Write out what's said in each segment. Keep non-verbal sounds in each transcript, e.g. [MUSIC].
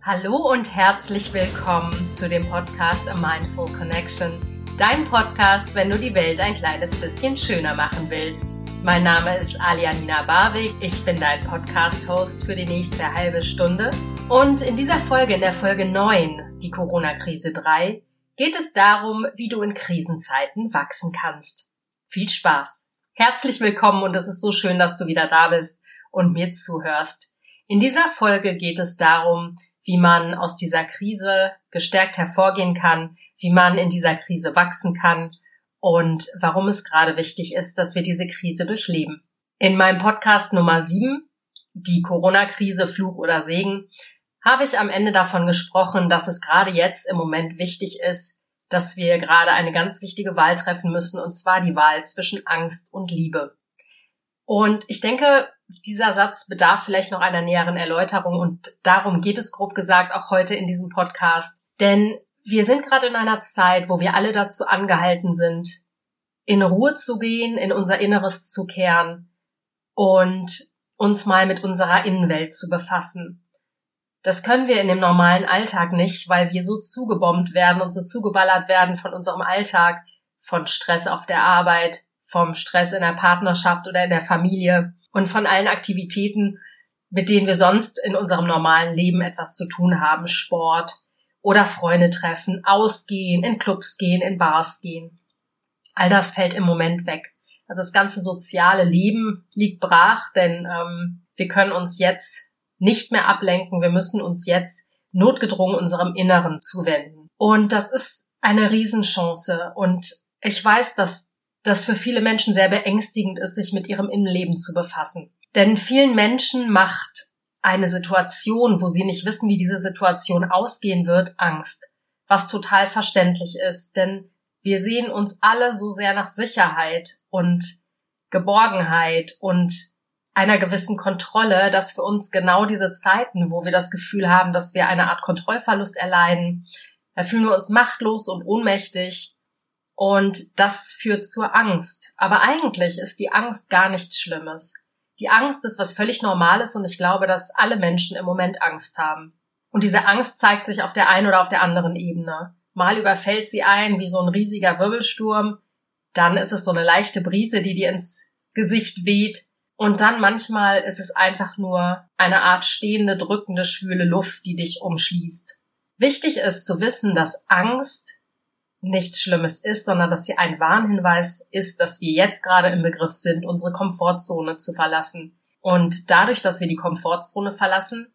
Hallo und herzlich willkommen zu dem Podcast A Mindful Connection, dein Podcast, wenn du die Welt ein kleines bisschen schöner machen willst. Mein Name ist Alianina Barwig, ich bin dein Podcast-Host für die nächste halbe Stunde und in dieser Folge, in der Folge 9, die Corona-Krise 3, geht es darum, wie du in Krisenzeiten wachsen kannst. Viel Spaß! Herzlich willkommen und es ist so schön, dass du wieder da bist und mir zuhörst. In dieser Folge geht es darum, wie man aus dieser Krise gestärkt hervorgehen kann, wie man in dieser Krise wachsen kann und warum es gerade wichtig ist, dass wir diese Krise durchleben. In meinem Podcast Nummer 7, die Corona-Krise, Fluch oder Segen, habe ich am Ende davon gesprochen, dass es gerade jetzt im Moment wichtig ist, dass wir gerade eine ganz wichtige Wahl treffen müssen, und zwar die Wahl zwischen Angst und Liebe. Und ich denke, dieser Satz bedarf vielleicht noch einer näheren Erläuterung und darum geht es grob gesagt auch heute in diesem Podcast. Denn wir sind gerade in einer Zeit, wo wir alle dazu angehalten sind, in Ruhe zu gehen, in unser Inneres zu kehren und uns mal mit unserer Innenwelt zu befassen. Das können wir in dem normalen Alltag nicht, weil wir so zugebombt werden und so zugeballert werden von unserem Alltag, von Stress auf der Arbeit, vom Stress in der Partnerschaft oder in der Familie und von allen Aktivitäten, mit denen wir sonst in unserem normalen Leben etwas zu tun haben, Sport oder Freunde treffen, ausgehen, in Clubs gehen, in Bars gehen. All das fällt im Moment weg. Also das ganze soziale Leben liegt brach, denn ähm, wir können uns jetzt nicht mehr ablenken. Wir müssen uns jetzt notgedrungen unserem Inneren zuwenden. Und das ist eine Riesenchance. Und ich weiß, dass das für viele Menschen sehr beängstigend ist, sich mit ihrem Innenleben zu befassen. Denn vielen Menschen macht eine Situation, wo sie nicht wissen, wie diese Situation ausgehen wird, Angst. Was total verständlich ist, denn wir sehen uns alle so sehr nach Sicherheit und Geborgenheit und einer gewissen Kontrolle, dass für uns genau diese Zeiten, wo wir das Gefühl haben, dass wir eine Art Kontrollverlust erleiden, da fühlen wir uns machtlos und ohnmächtig und das führt zur Angst. Aber eigentlich ist die Angst gar nichts Schlimmes. Die Angst ist was völlig Normales und ich glaube, dass alle Menschen im Moment Angst haben. Und diese Angst zeigt sich auf der einen oder auf der anderen Ebene. Mal überfällt sie ein wie so ein riesiger Wirbelsturm, dann ist es so eine leichte Brise, die dir ins Gesicht weht, und dann manchmal ist es einfach nur eine Art stehende, drückende, schwüle Luft, die dich umschließt. Wichtig ist zu wissen, dass Angst nichts Schlimmes ist, sondern dass sie ein Warnhinweis ist, dass wir jetzt gerade im Begriff sind, unsere Komfortzone zu verlassen. Und dadurch, dass wir die Komfortzone verlassen,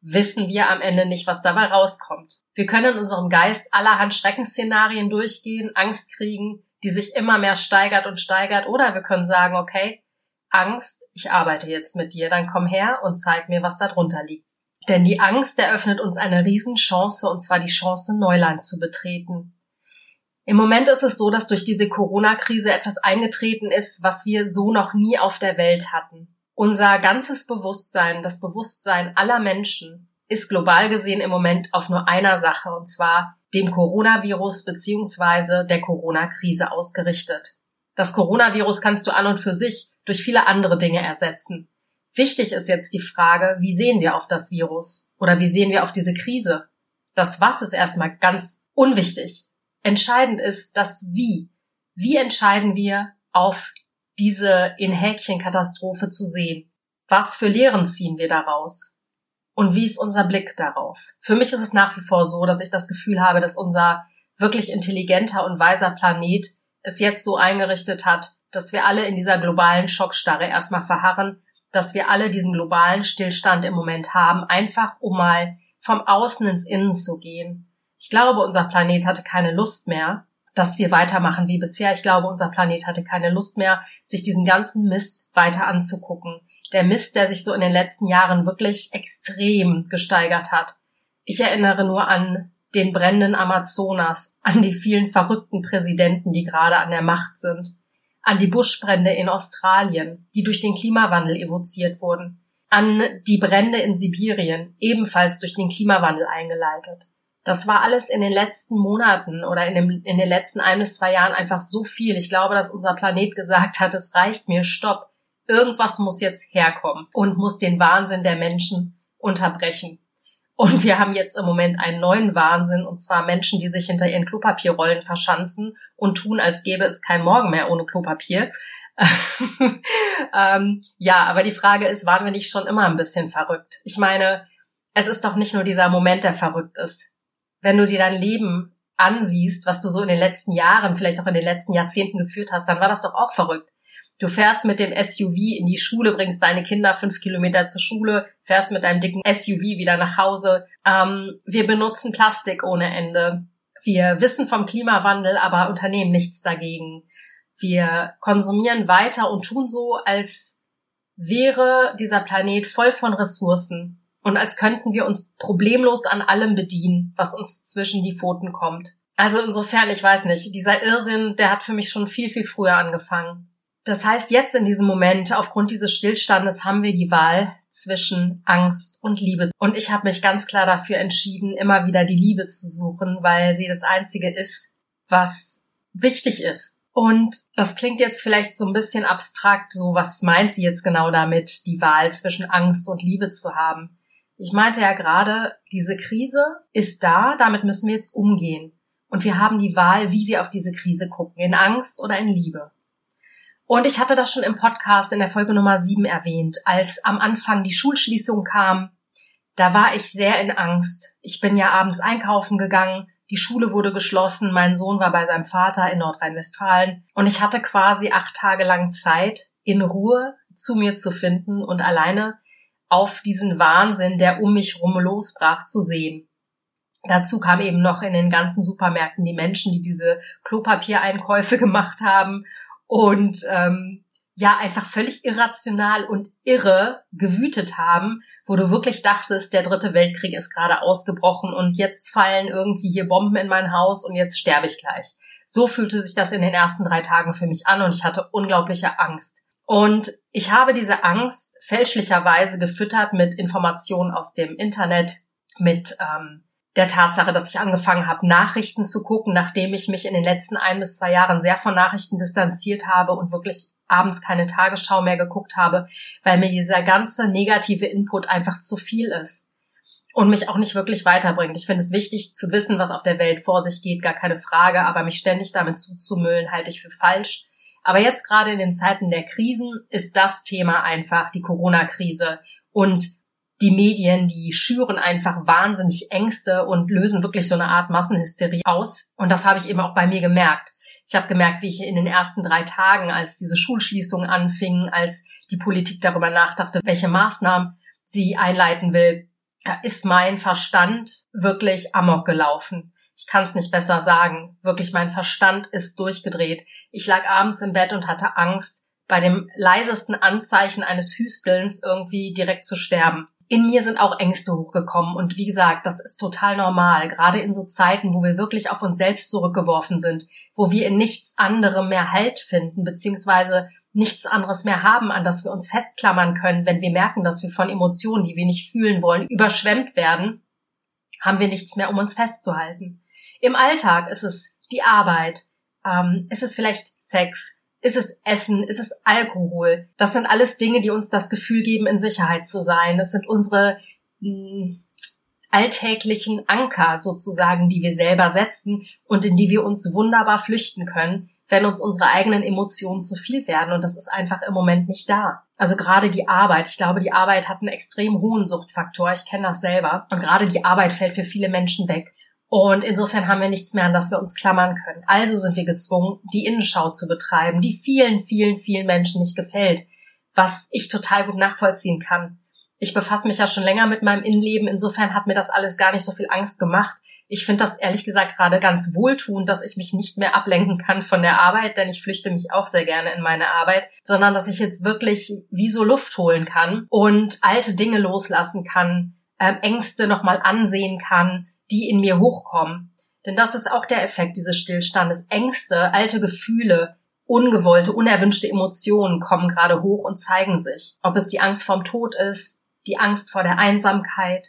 wissen wir am Ende nicht, was dabei rauskommt. Wir können in unserem Geist allerhand Schreckensszenarien durchgehen, Angst kriegen, die sich immer mehr steigert und steigert, oder wir können sagen, okay, Angst, ich arbeite jetzt mit dir, dann komm her und zeig mir, was da drunter liegt. Denn die Angst eröffnet uns eine Riesenchance, und zwar die Chance, Neuland zu betreten. Im Moment ist es so, dass durch diese Corona-Krise etwas eingetreten ist, was wir so noch nie auf der Welt hatten. Unser ganzes Bewusstsein, das Bewusstsein aller Menschen, ist global gesehen im Moment auf nur einer Sache, und zwar dem Coronavirus beziehungsweise der Corona-Krise ausgerichtet. Das Coronavirus kannst du an und für sich durch viele andere Dinge ersetzen. Wichtig ist jetzt die Frage, wie sehen wir auf das Virus? Oder wie sehen wir auf diese Krise? Das Was ist erstmal ganz unwichtig. Entscheidend ist das Wie. Wie entscheiden wir, auf diese in Häkchen Katastrophe zu sehen? Was für Lehren ziehen wir daraus? Und wie ist unser Blick darauf? Für mich ist es nach wie vor so, dass ich das Gefühl habe, dass unser wirklich intelligenter und weiser Planet es jetzt so eingerichtet hat, dass wir alle in dieser globalen Schockstarre erstmal verharren, dass wir alle diesen globalen Stillstand im Moment haben, einfach um mal vom Außen ins Innen zu gehen ich glaube, unser Planet hatte keine Lust mehr, dass wir weitermachen wie bisher. Ich glaube, unser Planet hatte keine Lust mehr, sich diesen ganzen Mist weiter anzugucken. Der Mist, der sich so in den letzten Jahren wirklich extrem gesteigert hat. Ich erinnere nur an den brennenden Amazonas, an die vielen verrückten Präsidenten, die gerade an der Macht sind, an die Buschbrände in Australien, die durch den Klimawandel evoziert wurden, an die Brände in Sibirien, ebenfalls durch den Klimawandel eingeleitet. Das war alles in den letzten Monaten oder in, dem, in den letzten ein bis zwei Jahren einfach so viel. Ich glaube, dass unser Planet gesagt hat, es reicht mir, stopp. Irgendwas muss jetzt herkommen und muss den Wahnsinn der Menschen unterbrechen. Und wir haben jetzt im Moment einen neuen Wahnsinn, und zwar Menschen, die sich hinter ihren Klopapierrollen verschanzen und tun, als gäbe es kein Morgen mehr ohne Klopapier. [LAUGHS] ähm, ja, aber die Frage ist, waren wir nicht schon immer ein bisschen verrückt? Ich meine, es ist doch nicht nur dieser Moment, der verrückt ist. Wenn du dir dein Leben ansiehst, was du so in den letzten Jahren, vielleicht auch in den letzten Jahrzehnten geführt hast, dann war das doch auch verrückt. Du fährst mit dem SUV in die Schule, bringst deine Kinder fünf Kilometer zur Schule, fährst mit deinem dicken SUV wieder nach Hause. Ähm, wir benutzen Plastik ohne Ende. Wir wissen vom Klimawandel, aber unternehmen nichts dagegen. Wir konsumieren weiter und tun so, als wäre dieser Planet voll von Ressourcen und als könnten wir uns problemlos an allem bedienen, was uns zwischen die Pfoten kommt. Also insofern, ich weiß nicht, dieser Irrsinn, der hat für mich schon viel, viel früher angefangen. Das heißt, jetzt in diesem Moment, aufgrund dieses Stillstandes, haben wir die Wahl zwischen Angst und Liebe. Und ich habe mich ganz klar dafür entschieden, immer wieder die Liebe zu suchen, weil sie das Einzige ist, was wichtig ist. Und das klingt jetzt vielleicht so ein bisschen abstrakt, so was meint sie jetzt genau damit, die Wahl zwischen Angst und Liebe zu haben. Ich meinte ja gerade, diese Krise ist da, damit müssen wir jetzt umgehen. Und wir haben die Wahl, wie wir auf diese Krise gucken, in Angst oder in Liebe. Und ich hatte das schon im Podcast in der Folge Nummer 7 erwähnt, als am Anfang die Schulschließung kam. Da war ich sehr in Angst. Ich bin ja abends einkaufen gegangen, die Schule wurde geschlossen, mein Sohn war bei seinem Vater in Nordrhein-Westfalen und ich hatte quasi acht Tage lang Zeit, in Ruhe zu mir zu finden und alleine auf diesen Wahnsinn, der um mich rum losbrach, zu sehen. Dazu kam eben noch in den ganzen Supermärkten die Menschen, die diese Klopapiereinkäufe [LAUGHS] gemacht haben und ähm, ja einfach völlig irrational und irre gewütet haben, wo du wirklich dachtest, der dritte Weltkrieg ist gerade ausgebrochen und jetzt fallen irgendwie hier Bomben in mein Haus und jetzt sterbe ich gleich. So fühlte sich das in den ersten drei Tagen für mich an und ich hatte unglaubliche Angst. Und ich habe diese Angst fälschlicherweise gefüttert mit Informationen aus dem Internet, mit ähm, der Tatsache, dass ich angefangen habe, Nachrichten zu gucken, nachdem ich mich in den letzten ein bis zwei Jahren sehr von Nachrichten distanziert habe und wirklich abends keine Tagesschau mehr geguckt habe, weil mir dieser ganze negative Input einfach zu viel ist und mich auch nicht wirklich weiterbringt. Ich finde es wichtig zu wissen, was auf der Welt vor sich geht, gar keine Frage, aber mich ständig damit zuzumüllen, halte ich für falsch. Aber jetzt gerade in den Zeiten der Krisen ist das Thema einfach die Corona-Krise und die Medien, die schüren einfach wahnsinnig Ängste und lösen wirklich so eine Art Massenhysterie aus. Und das habe ich eben auch bei mir gemerkt. Ich habe gemerkt, wie ich in den ersten drei Tagen, als diese Schulschließungen anfingen, als die Politik darüber nachdachte, welche Maßnahmen sie einleiten will, ist mein Verstand wirklich amok gelaufen. Ich kann es nicht besser sagen. Wirklich, mein Verstand ist durchgedreht. Ich lag abends im Bett und hatte Angst, bei dem leisesten Anzeichen eines Hüstelns irgendwie direkt zu sterben. In mir sind auch Ängste hochgekommen und wie gesagt, das ist total normal, gerade in so Zeiten, wo wir wirklich auf uns selbst zurückgeworfen sind, wo wir in nichts anderem mehr Halt finden, beziehungsweise nichts anderes mehr haben, an das wir uns festklammern können, wenn wir merken, dass wir von Emotionen, die wir nicht fühlen wollen, überschwemmt werden, haben wir nichts mehr, um uns festzuhalten. Im Alltag ist es die Arbeit, ähm, ist es vielleicht Sex, ist es Essen, ist es Alkohol. Das sind alles Dinge, die uns das Gefühl geben, in Sicherheit zu sein. Das sind unsere mh, hm, alltäglichen Anker sozusagen, die wir selber setzen und in die wir uns wunderbar flüchten können, wenn uns unsere eigenen Emotionen zu viel werden. Und das ist einfach im Moment nicht da. Also gerade die Arbeit. Ich glaube, die Arbeit hat einen extrem hohen Suchtfaktor. Ich kenne das selber. Und gerade die Arbeit fällt für viele Menschen weg. Und insofern haben wir nichts mehr, an das wir uns klammern können. Also sind wir gezwungen, die Innenschau zu betreiben, die vielen, vielen, vielen Menschen nicht gefällt, was ich total gut nachvollziehen kann. Ich befasse mich ja schon länger mit meinem Innenleben, insofern hat mir das alles gar nicht so viel Angst gemacht. Ich finde das ehrlich gesagt gerade ganz wohltuend, dass ich mich nicht mehr ablenken kann von der Arbeit, denn ich flüchte mich auch sehr gerne in meine Arbeit, sondern dass ich jetzt wirklich wie so Luft holen kann und alte Dinge loslassen kann, äh, Ängste nochmal ansehen kann die in mir hochkommen. Denn das ist auch der Effekt dieses Stillstandes. Ängste, alte Gefühle, ungewollte, unerwünschte Emotionen kommen gerade hoch und zeigen sich. Ob es die Angst vorm Tod ist, die Angst vor der Einsamkeit,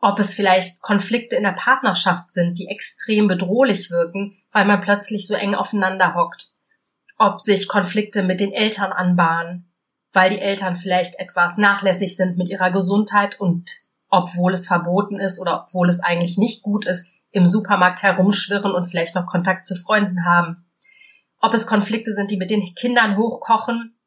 ob es vielleicht Konflikte in der Partnerschaft sind, die extrem bedrohlich wirken, weil man plötzlich so eng aufeinander hockt, ob sich Konflikte mit den Eltern anbahnen, weil die Eltern vielleicht etwas nachlässig sind mit ihrer Gesundheit und obwohl es verboten ist oder obwohl es eigentlich nicht gut ist, im Supermarkt herumschwirren und vielleicht noch Kontakt zu Freunden haben. Ob es Konflikte sind, die mit den Kindern hochkochen,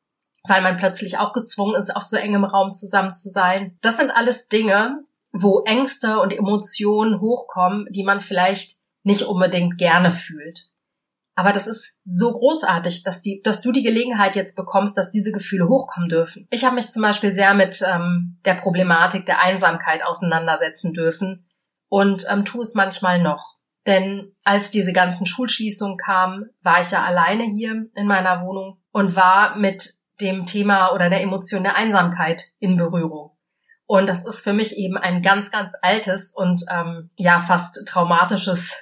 weil man plötzlich auch gezwungen ist, auf so engem Raum zusammen zu sein. Das sind alles Dinge, wo Ängste und Emotionen hochkommen, die man vielleicht nicht unbedingt gerne fühlt. Aber das ist so großartig, dass, die, dass du die Gelegenheit jetzt bekommst, dass diese Gefühle hochkommen dürfen. Ich habe mich zum Beispiel sehr mit ähm, der Problematik der Einsamkeit auseinandersetzen dürfen und ähm, tue es manchmal noch. Denn als diese ganzen Schulschließungen kamen, war ich ja alleine hier in meiner Wohnung und war mit dem Thema oder der Emotion der Einsamkeit in Berührung. Und das ist für mich eben ein ganz, ganz altes und ähm, ja fast traumatisches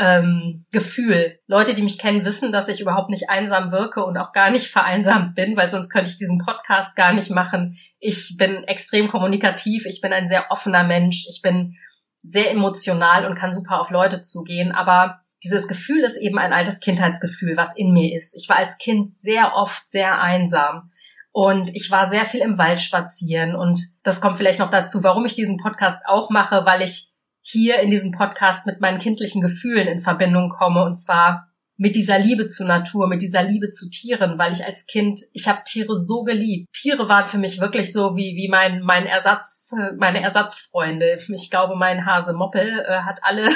ähm, Gefühl. Leute, die mich kennen, wissen, dass ich überhaupt nicht einsam wirke und auch gar nicht vereinsamt bin, weil sonst könnte ich diesen Podcast gar nicht machen. Ich bin extrem kommunikativ, ich bin ein sehr offener Mensch, ich bin sehr emotional und kann super auf Leute zugehen, aber dieses Gefühl ist eben ein altes Kindheitsgefühl, was in mir ist. Ich war als Kind sehr oft sehr einsam. Und ich war sehr viel im Wald spazieren. Und das kommt vielleicht noch dazu, warum ich diesen Podcast auch mache, weil ich hier in diesem Podcast mit meinen kindlichen Gefühlen in Verbindung komme und zwar mit dieser Liebe zur Natur, mit dieser Liebe zu Tieren, weil ich als Kind, ich habe Tiere so geliebt. Tiere waren für mich wirklich so wie wie mein mein Ersatz, meine Ersatzfreunde. Ich glaube, mein Hase Moppel äh, hat alle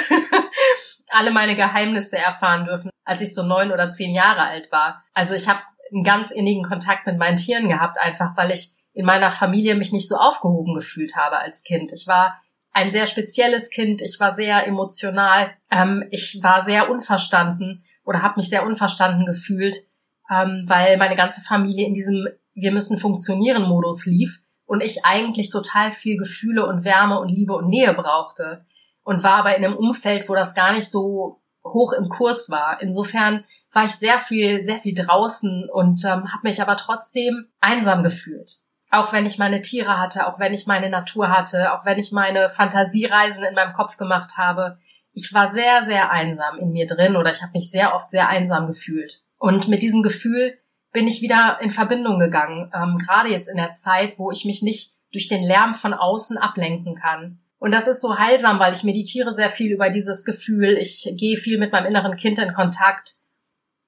[LAUGHS] alle meine Geheimnisse erfahren dürfen, als ich so neun oder zehn Jahre alt war. Also ich habe einen ganz innigen Kontakt mit meinen Tieren gehabt, einfach weil ich in meiner Familie mich nicht so aufgehoben gefühlt habe als Kind. Ich war ein sehr spezielles Kind. Ich war sehr emotional. Ähm, ich war sehr unverstanden oder habe mich sehr unverstanden gefühlt, ähm, weil meine ganze Familie in diesem Wir müssen funktionieren Modus lief und ich eigentlich total viel Gefühle und Wärme und Liebe und Nähe brauchte und war aber in einem Umfeld, wo das gar nicht so hoch im Kurs war. Insofern war ich sehr viel, sehr viel draußen und ähm, habe mich aber trotzdem einsam gefühlt. Auch wenn ich meine Tiere hatte, auch wenn ich meine Natur hatte, auch wenn ich meine Fantasiereisen in meinem Kopf gemacht habe. Ich war sehr, sehr einsam in mir drin oder ich habe mich sehr oft sehr einsam gefühlt. Und mit diesem Gefühl bin ich wieder in Verbindung gegangen, ähm, gerade jetzt in der Zeit, wo ich mich nicht durch den Lärm von außen ablenken kann. Und das ist so heilsam, weil ich meditiere sehr viel über dieses Gefühl. Ich gehe viel mit meinem inneren Kind in Kontakt.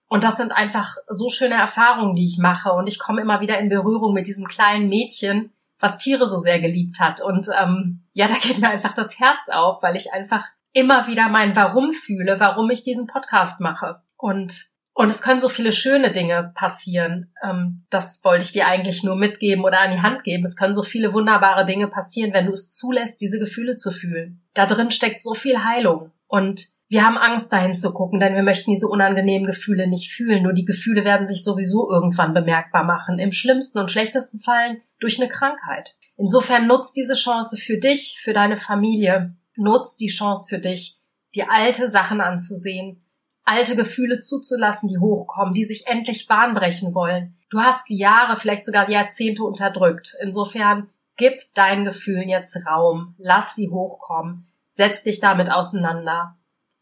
Und das sind einfach so schöne Erfahrungen, die ich mache. Und ich komme immer wieder in Berührung mit diesem kleinen Mädchen, was Tiere so sehr geliebt hat. Und ähm, ja, da geht mir einfach das Herz auf, weil ich einfach immer wieder mein Warum fühle, warum ich diesen Podcast mache. Und und es können so viele schöne Dinge passieren. Ähm, das wollte ich dir eigentlich nur mitgeben oder an die Hand geben. Es können so viele wunderbare Dinge passieren, wenn du es zulässt, diese Gefühle zu fühlen. Da drin steckt so viel Heilung. Und wir haben Angst, dahin zu gucken, denn wir möchten diese unangenehmen Gefühle nicht fühlen. Nur die Gefühle werden sich sowieso irgendwann bemerkbar machen. Im schlimmsten und schlechtesten Fallen durch eine Krankheit. Insofern nutzt diese Chance für dich, für deine Familie. Nutzt die Chance für dich, dir alte Sachen anzusehen, alte Gefühle zuzulassen, die hochkommen, die sich endlich Bahn brechen wollen. Du hast sie Jahre, vielleicht sogar Jahrzehnte unterdrückt. Insofern gib deinen Gefühlen jetzt Raum. Lass sie hochkommen. Setz dich damit auseinander.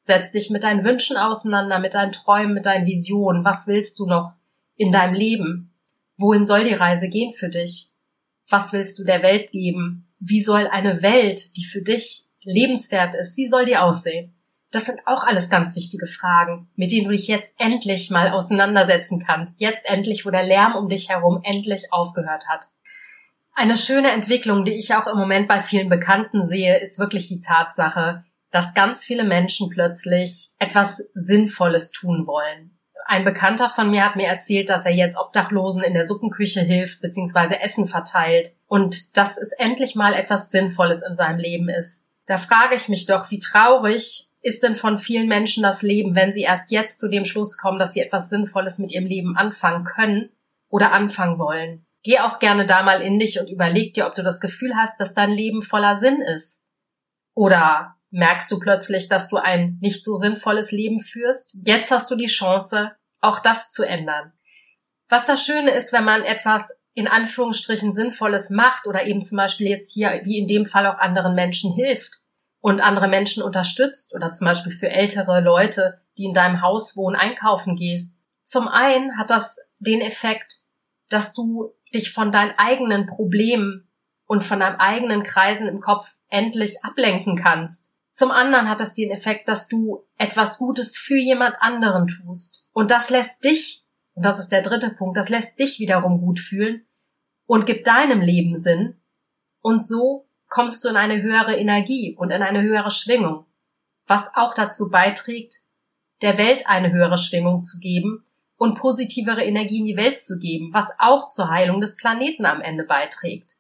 Setz dich mit deinen Wünschen auseinander, mit deinen Träumen, mit deinen Visionen. Was willst du noch in deinem Leben? Wohin soll die Reise gehen für dich? Was willst du der Welt geben? Wie soll eine Welt, die für dich lebenswert ist, wie soll die aussehen? Das sind auch alles ganz wichtige Fragen, mit denen du dich jetzt endlich mal auseinandersetzen kannst. Jetzt endlich, wo der Lärm um dich herum endlich aufgehört hat. Eine schöne Entwicklung, die ich auch im Moment bei vielen Bekannten sehe, ist wirklich die Tatsache, dass ganz viele Menschen plötzlich etwas Sinnvolles tun wollen. Ein Bekannter von mir hat mir erzählt, dass er jetzt Obdachlosen in der Suppenküche hilft bzw. Essen verteilt und dass es endlich mal etwas Sinnvolles in seinem Leben ist. Da frage ich mich doch, wie traurig ist denn von vielen Menschen das Leben, wenn sie erst jetzt zu dem Schluss kommen, dass sie etwas Sinnvolles mit ihrem Leben anfangen können oder anfangen wollen. Geh auch gerne da mal in dich und überleg dir, ob du das Gefühl hast, dass dein Leben voller Sinn ist. Oder merkst du plötzlich, dass du ein nicht so sinnvolles Leben führst. Jetzt hast du die Chance, auch das zu ändern. Was das Schöne ist, wenn man etwas in Anführungsstrichen Sinnvolles macht oder eben zum Beispiel jetzt hier, wie in dem Fall auch anderen Menschen hilft und andere Menschen unterstützt oder zum Beispiel für ältere Leute, die in deinem Haus wohnen, einkaufen gehst. Zum einen hat das den Effekt, dass du dich von deinen eigenen Problemen und von deinem eigenen Kreisen im Kopf endlich ablenken kannst. Zum anderen hat das den Effekt, dass du etwas Gutes für jemand anderen tust. Und das lässt dich, und das ist der dritte Punkt, das lässt dich wiederum gut fühlen und gibt deinem Leben Sinn. Und so kommst du in eine höhere Energie und in eine höhere Schwingung, was auch dazu beiträgt, der Welt eine höhere Schwingung zu geben und positivere Energie in die Welt zu geben, was auch zur Heilung des Planeten am Ende beiträgt.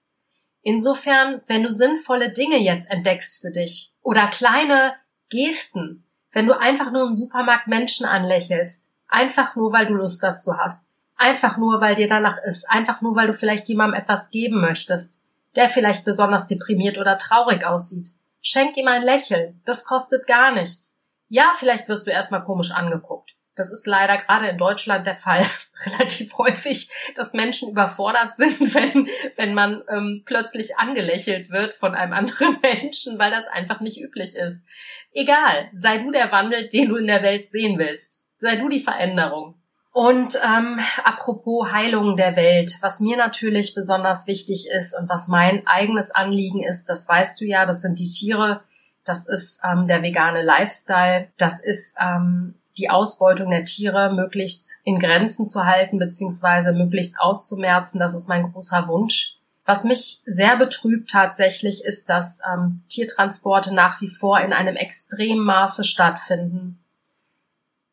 Insofern, wenn du sinnvolle Dinge jetzt entdeckst für dich oder kleine Gesten, wenn du einfach nur im Supermarkt Menschen anlächelst, einfach nur, weil du Lust dazu hast, einfach nur, weil dir danach ist, einfach nur, weil du vielleicht jemandem etwas geben möchtest, der vielleicht besonders deprimiert oder traurig aussieht. Schenk ihm ein Lächeln, das kostet gar nichts. Ja, vielleicht wirst du erstmal komisch angeguckt. Das ist leider gerade in Deutschland der Fall [LAUGHS] relativ häufig, dass Menschen überfordert sind, [LAUGHS] wenn, wenn man ähm, plötzlich angelächelt wird von einem anderen [LAUGHS] Menschen, weil das einfach nicht üblich ist. Egal, sei du der Wandel, den du in der Welt sehen willst. Sei du die Veränderung. Und ähm, apropos Heilung der Welt, was mir natürlich besonders wichtig ist und was mein eigenes Anliegen ist, das weißt du ja, das sind die Tiere, das ist ähm, der vegane Lifestyle, das ist ähm, die Ausbeutung der Tiere möglichst in Grenzen zu halten beziehungsweise möglichst auszumerzen. Das ist mein großer Wunsch. Was mich sehr betrübt tatsächlich ist, dass ähm, Tiertransporte nach wie vor in einem extremen Maße stattfinden.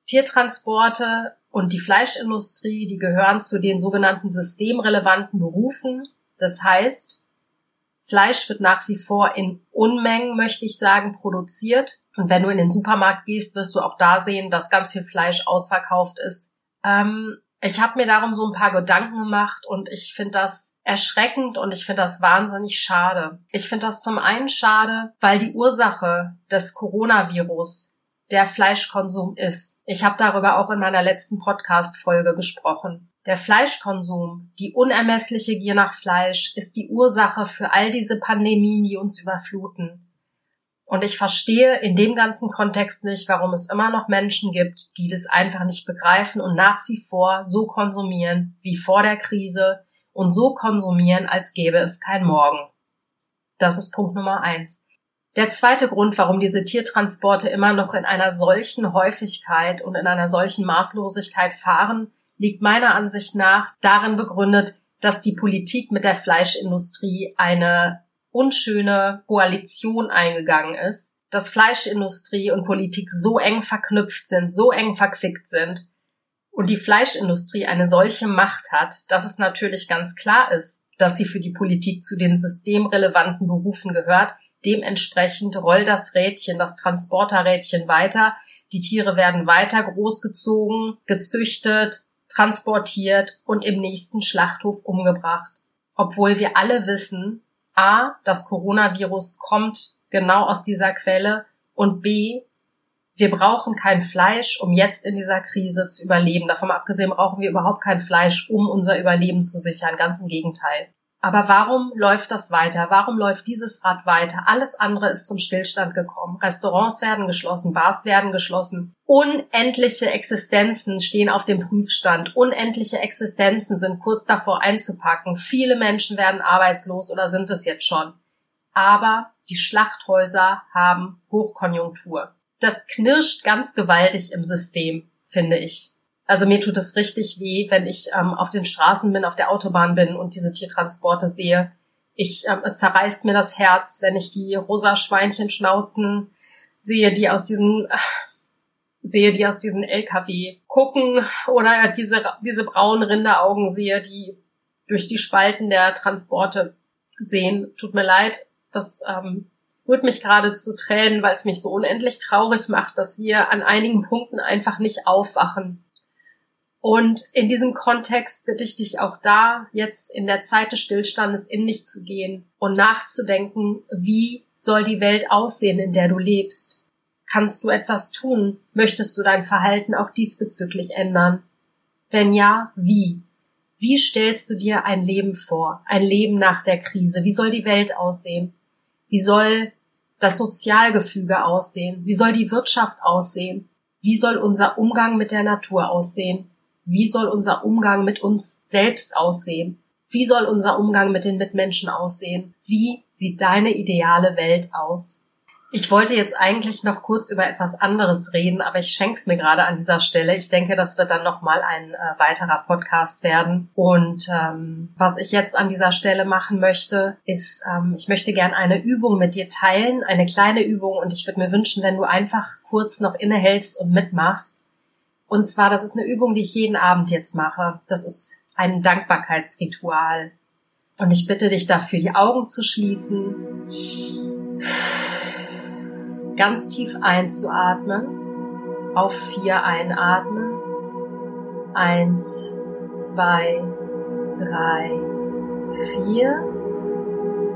Tiertransporte und die Fleischindustrie, die gehören zu den sogenannten systemrelevanten Berufen. Das heißt, Fleisch wird nach wie vor in Unmengen, möchte ich sagen, produziert. Und wenn du in den Supermarkt gehst, wirst du auch da sehen, dass ganz viel Fleisch ausverkauft ist. Ähm, ich habe mir darum so ein paar Gedanken gemacht und ich finde das erschreckend und ich finde das wahnsinnig schade. Ich finde das zum einen schade, weil die Ursache des Coronavirus der Fleischkonsum ist. Ich habe darüber auch in meiner letzten Podcast-Folge gesprochen. Der Fleischkonsum, die unermessliche Gier nach Fleisch, ist die Ursache für all diese Pandemien, die uns überfluten. Und ich verstehe in dem ganzen Kontext nicht, warum es immer noch Menschen gibt, die das einfach nicht begreifen und nach wie vor so konsumieren wie vor der Krise und so konsumieren, als gäbe es kein Morgen. Das ist Punkt Nummer eins. Der zweite Grund, warum diese Tiertransporte immer noch in einer solchen Häufigkeit und in einer solchen Maßlosigkeit fahren, liegt meiner Ansicht nach darin begründet, dass die Politik mit der Fleischindustrie eine unschöne Koalition eingegangen ist, dass Fleischindustrie und Politik so eng verknüpft sind, so eng verquickt sind und die Fleischindustrie eine solche Macht hat, dass es natürlich ganz klar ist, dass sie für die Politik zu den systemrelevanten Berufen gehört. Dementsprechend rollt das Rädchen, das Transporterrädchen weiter. Die Tiere werden weiter großgezogen, gezüchtet, transportiert und im nächsten Schlachthof umgebracht. Obwohl wir alle wissen, A, das Coronavirus kommt genau aus dieser Quelle und B, wir brauchen kein Fleisch, um jetzt in dieser Krise zu überleben. Davon abgesehen brauchen wir überhaupt kein Fleisch, um unser Überleben zu sichern. Ganz im Gegenteil. Aber warum läuft das weiter? Warum läuft dieses Rad weiter? Alles andere ist zum Stillstand gekommen. Restaurants werden geschlossen, Bars werden geschlossen. Unendliche Existenzen stehen auf dem Prüfstand. Unendliche Existenzen sind kurz davor einzupacken. Viele Menschen werden arbeitslos oder sind es jetzt schon. Aber die Schlachthäuser haben Hochkonjunktur. Das knirscht ganz gewaltig im System, finde ich. Also mir tut es richtig weh, wenn ich ähm, auf den Straßen bin, auf der Autobahn bin und diese Tiertransporte sehe. Ich, ähm, es zerreißt mir das Herz, wenn ich die rosa Schweinchen schnauzen sehe, die aus diesen äh, sehe, die aus diesen LKW gucken oder diese diese braunen Rinderaugen sehe, die durch die Spalten der Transporte sehen. Tut mir leid, das ähm, rührt mich gerade zu Tränen, weil es mich so unendlich traurig macht, dass wir an einigen Punkten einfach nicht aufwachen und in diesem Kontext bitte ich dich auch da, jetzt in der Zeit des Stillstandes in dich zu gehen und nachzudenken, wie soll die Welt aussehen, in der du lebst? Kannst du etwas tun? Möchtest du dein Verhalten auch diesbezüglich ändern? Wenn ja, wie? Wie stellst du dir ein Leben vor? Ein Leben nach der Krise? Wie soll die Welt aussehen? Wie soll das Sozialgefüge aussehen? Wie soll die Wirtschaft aussehen? Wie soll unser Umgang mit der Natur aussehen? Wie soll unser Umgang mit uns selbst aussehen? Wie soll unser Umgang mit den Mitmenschen aussehen? Wie sieht deine ideale Welt aus? Ich wollte jetzt eigentlich noch kurz über etwas anderes reden, aber ich schenke es mir gerade an dieser Stelle. Ich denke, das wird dann nochmal ein äh, weiterer Podcast werden. Und ähm, was ich jetzt an dieser Stelle machen möchte, ist, ähm, ich möchte gern eine Übung mit dir teilen, eine kleine Übung. Und ich würde mir wünschen, wenn du einfach kurz noch innehältst und mitmachst. Und zwar, das ist eine Übung, die ich jeden Abend jetzt mache. Das ist ein Dankbarkeitsritual. Und ich bitte dich dafür, die Augen zu schließen ganz tief einzuatmen, auf vier einatmen, eins, zwei, drei, vier,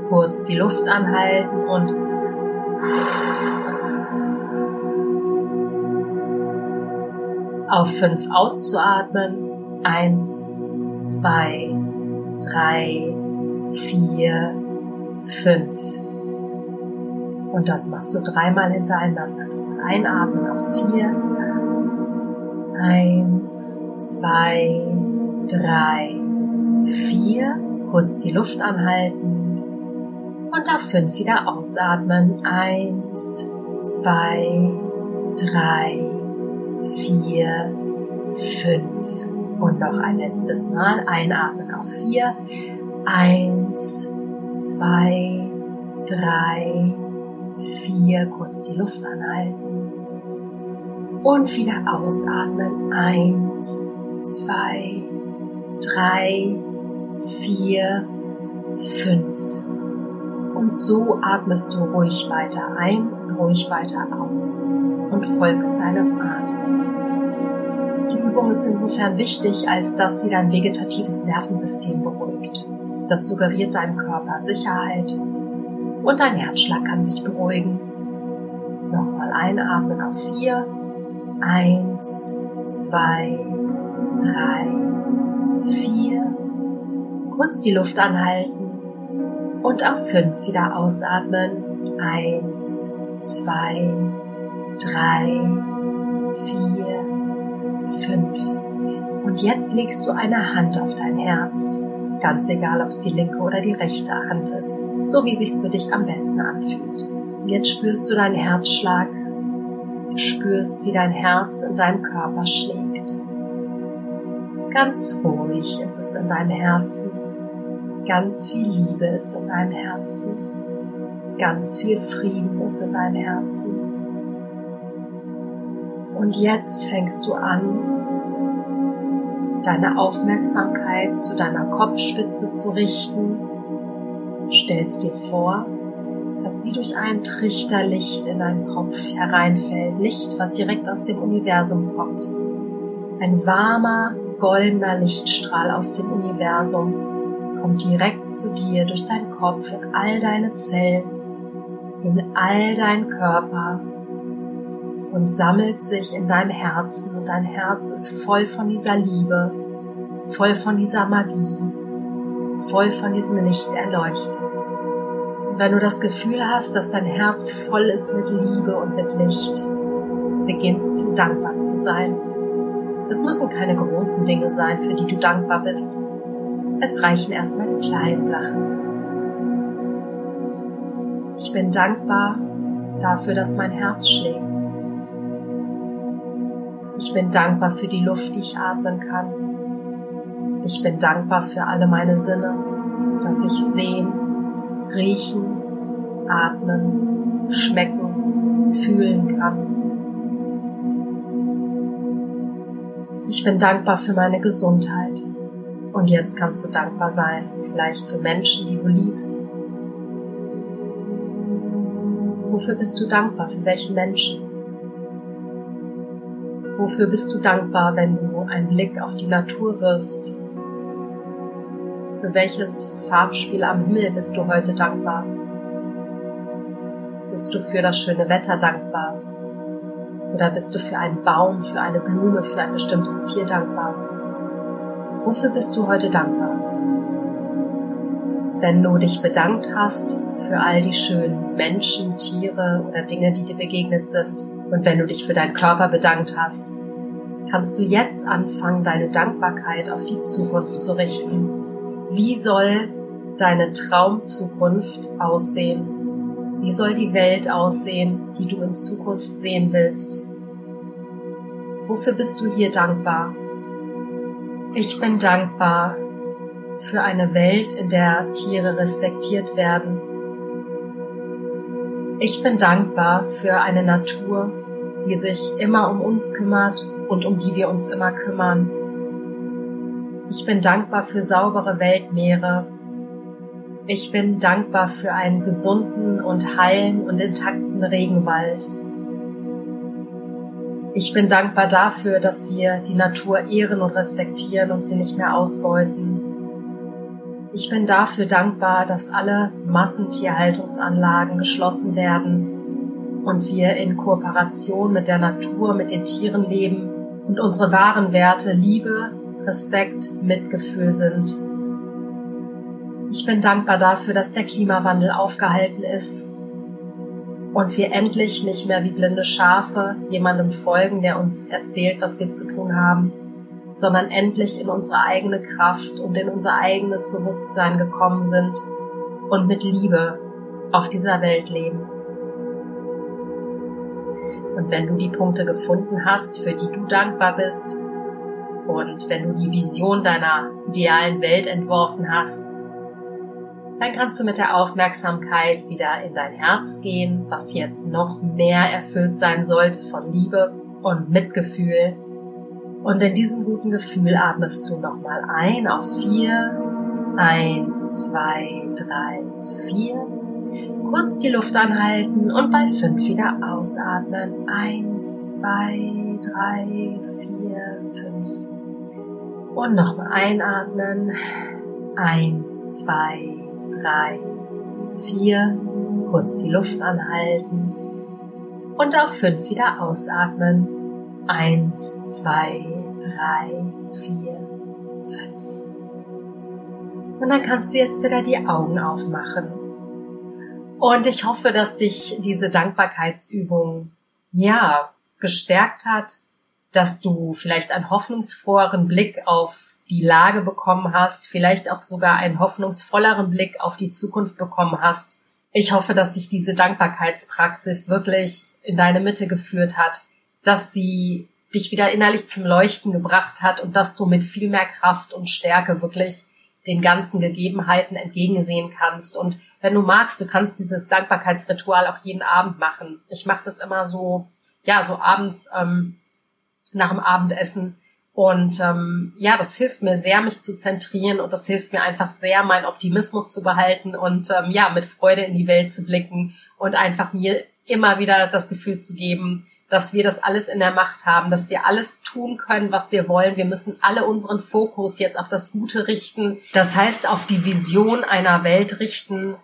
kurz die Luft anhalten und auf fünf auszuatmen, eins, zwei, drei, vier, fünf. Und das machst du dreimal hintereinander. Einatmen auf vier. Eins, zwei, drei, vier. Kurz die Luft anhalten. Und auf fünf wieder ausatmen. Eins, zwei, drei, vier, fünf. Und noch ein letztes Mal einatmen auf vier. Eins, zwei, drei, vier, kurz die Luft anhalten und wieder ausatmen. Eins, zwei, drei, vier, fünf. Und so atmest du ruhig weiter ein und ruhig weiter aus und folgst deinem Atem. Die Übung ist insofern wichtig, als dass sie dein vegetatives Nervensystem beruhigt. Das suggeriert deinem Körper Sicherheit und dein Herzschlag kann sich beruhigen. Nochmal einatmen auf vier. Eins, zwei, drei, vier. Kurz die Luft anhalten und auf fünf wieder ausatmen. Eins, zwei, drei, vier, fünf. Und jetzt legst du eine Hand auf dein Herz Ganz egal, ob es die linke oder die rechte Hand ist, so wie sich's für dich am besten anfühlt. Jetzt spürst du deinen Herzschlag, spürst, wie dein Herz in deinem Körper schlägt. Ganz ruhig ist es in deinem Herzen, ganz viel Liebe ist in deinem Herzen, ganz viel Frieden ist in deinem Herzen. Und jetzt fängst du an, deine Aufmerksamkeit zu deiner Kopfspitze zu richten. Stellst dir vor, dass wie durch einen Trichter Licht in deinen Kopf hereinfällt. Licht, was direkt aus dem Universum kommt. Ein warmer, goldener Lichtstrahl aus dem Universum kommt direkt zu dir durch deinen Kopf in all deine Zellen, in all dein Körper und sammelt sich in deinem Herzen und dein Herz ist voll von dieser Liebe, voll von dieser Magie, voll von diesem Licht erleuchtet. Und wenn du das Gefühl hast, dass dein Herz voll ist mit Liebe und mit Licht, beginnst du dankbar zu sein. Es müssen keine großen Dinge sein, für die du dankbar bist. Es reichen erstmal die kleinen Sachen. Ich bin dankbar dafür, dass mein Herz schlägt. Ich bin dankbar für die Luft, die ich atmen kann. Ich bin dankbar für alle meine Sinne, dass ich sehen, riechen, atmen, schmecken, fühlen kann. Ich bin dankbar für meine Gesundheit. Und jetzt kannst du dankbar sein, vielleicht für Menschen, die du liebst. Wofür bist du dankbar? Für welchen Menschen? Wofür bist du dankbar, wenn du einen Blick auf die Natur wirfst? Für welches Farbspiel am Himmel bist du heute dankbar? Bist du für das schöne Wetter dankbar? Oder bist du für einen Baum, für eine Blume, für ein bestimmtes Tier dankbar? Wofür bist du heute dankbar? Wenn du dich bedankt hast für all die schönen Menschen, Tiere oder Dinge, die dir begegnet sind, und wenn du dich für deinen Körper bedankt hast, kannst du jetzt anfangen, deine Dankbarkeit auf die Zukunft zu richten. Wie soll deine Traumzukunft aussehen? Wie soll die Welt aussehen, die du in Zukunft sehen willst? Wofür bist du hier dankbar? Ich bin dankbar für eine Welt, in der Tiere respektiert werden. Ich bin dankbar für eine Natur, die sich immer um uns kümmert und um die wir uns immer kümmern. Ich bin dankbar für saubere Weltmeere. Ich bin dankbar für einen gesunden und heilen und intakten Regenwald. Ich bin dankbar dafür, dass wir die Natur ehren und respektieren und sie nicht mehr ausbeuten. Ich bin dafür dankbar, dass alle Massentierhaltungsanlagen geschlossen werden und wir in Kooperation mit der Natur, mit den Tieren leben und unsere wahren Werte Liebe, Respekt, Mitgefühl sind. Ich bin dankbar dafür, dass der Klimawandel aufgehalten ist und wir endlich nicht mehr wie blinde Schafe jemandem folgen, der uns erzählt, was wir zu tun haben, sondern endlich in unsere eigene Kraft und in unser eigenes Bewusstsein gekommen sind und mit Liebe auf dieser Welt leben. Und wenn du die Punkte gefunden hast, für die du dankbar bist, und wenn du die Vision deiner idealen Welt entworfen hast, dann kannst du mit der Aufmerksamkeit wieder in dein Herz gehen, was jetzt noch mehr erfüllt sein sollte von Liebe und Mitgefühl. Und in diesem guten Gefühl atmest du nochmal ein auf vier. Eins, zwei, drei, vier. Kurz die Luft anhalten und bei fünf wieder ausatmen. Eins, zwei, drei, vier, fünf. Und nochmal einatmen. Eins, zwei, drei, vier, kurz die Luft anhalten und auf fünf wieder ausatmen. Eins, zwei, drei, vier, fünf. Und dann kannst du jetzt wieder die Augen aufmachen. Und ich hoffe, dass dich diese Dankbarkeitsübung, ja, gestärkt hat, dass du vielleicht einen hoffnungsfroheren Blick auf die Lage bekommen hast, vielleicht auch sogar einen hoffnungsvolleren Blick auf die Zukunft bekommen hast. Ich hoffe, dass dich diese Dankbarkeitspraxis wirklich in deine Mitte geführt hat, dass sie dich wieder innerlich zum Leuchten gebracht hat und dass du mit viel mehr Kraft und Stärke wirklich den ganzen Gegebenheiten entgegensehen kannst. Und wenn du magst, du kannst dieses Dankbarkeitsritual auch jeden Abend machen. Ich mache das immer so, ja, so abends ähm, nach dem Abendessen und ähm, ja, das hilft mir sehr, mich zu zentrieren und das hilft mir einfach sehr, meinen Optimismus zu behalten und ähm, ja, mit Freude in die Welt zu blicken und einfach mir immer wieder das Gefühl zu geben, dass wir das alles in der Macht haben, dass wir alles tun können, was wir wollen. Wir müssen alle unseren Fokus jetzt auf das Gute richten. Das heißt, auf die Vision einer Welt richten,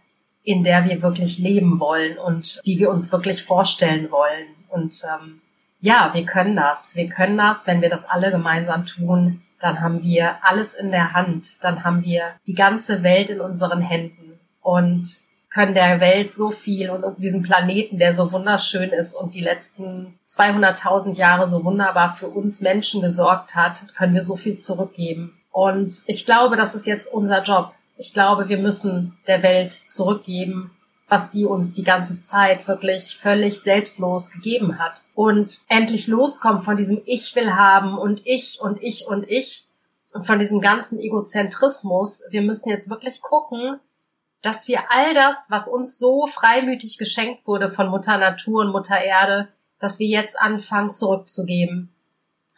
in der wir wirklich leben wollen und die wir uns wirklich vorstellen wollen. Und ähm, ja, wir können das. Wir können das, wenn wir das alle gemeinsam tun. Dann haben wir alles in der Hand. Dann haben wir die ganze Welt in unseren Händen und können der Welt so viel und diesem Planeten, der so wunderschön ist und die letzten 200.000 Jahre so wunderbar für uns Menschen gesorgt hat, können wir so viel zurückgeben. Und ich glaube, das ist jetzt unser Job. Ich glaube, wir müssen der Welt zurückgeben, was sie uns die ganze Zeit wirklich völlig selbstlos gegeben hat. Und endlich loskommen von diesem Ich will haben und ich und ich und ich und von diesem ganzen Egozentrismus. Wir müssen jetzt wirklich gucken, dass wir all das, was uns so freimütig geschenkt wurde von Mutter Natur und Mutter Erde, dass wir jetzt anfangen zurückzugeben.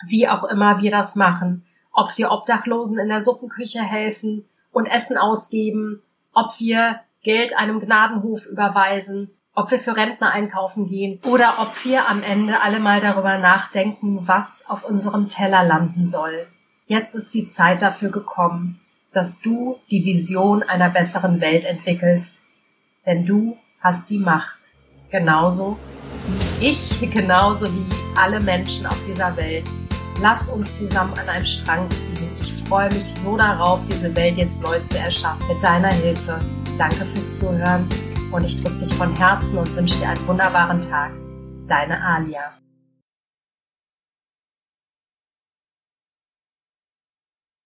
Wie auch immer wir das machen. Ob wir Obdachlosen in der Suppenküche helfen und Essen ausgeben, ob wir Geld einem Gnadenhof überweisen, ob wir für Rentner einkaufen gehen oder ob wir am Ende alle mal darüber nachdenken, was auf unserem Teller landen soll. Jetzt ist die Zeit dafür gekommen, dass du die Vision einer besseren Welt entwickelst. Denn du hast die Macht. Genauso wie ich, genauso wie alle Menschen auf dieser Welt. Lass uns zusammen an einem Strang ziehen. Ich freue mich so darauf, diese Welt jetzt neu zu erschaffen mit deiner Hilfe. Danke fürs Zuhören und ich drücke dich von Herzen und wünsche dir einen wunderbaren Tag. Deine Alia.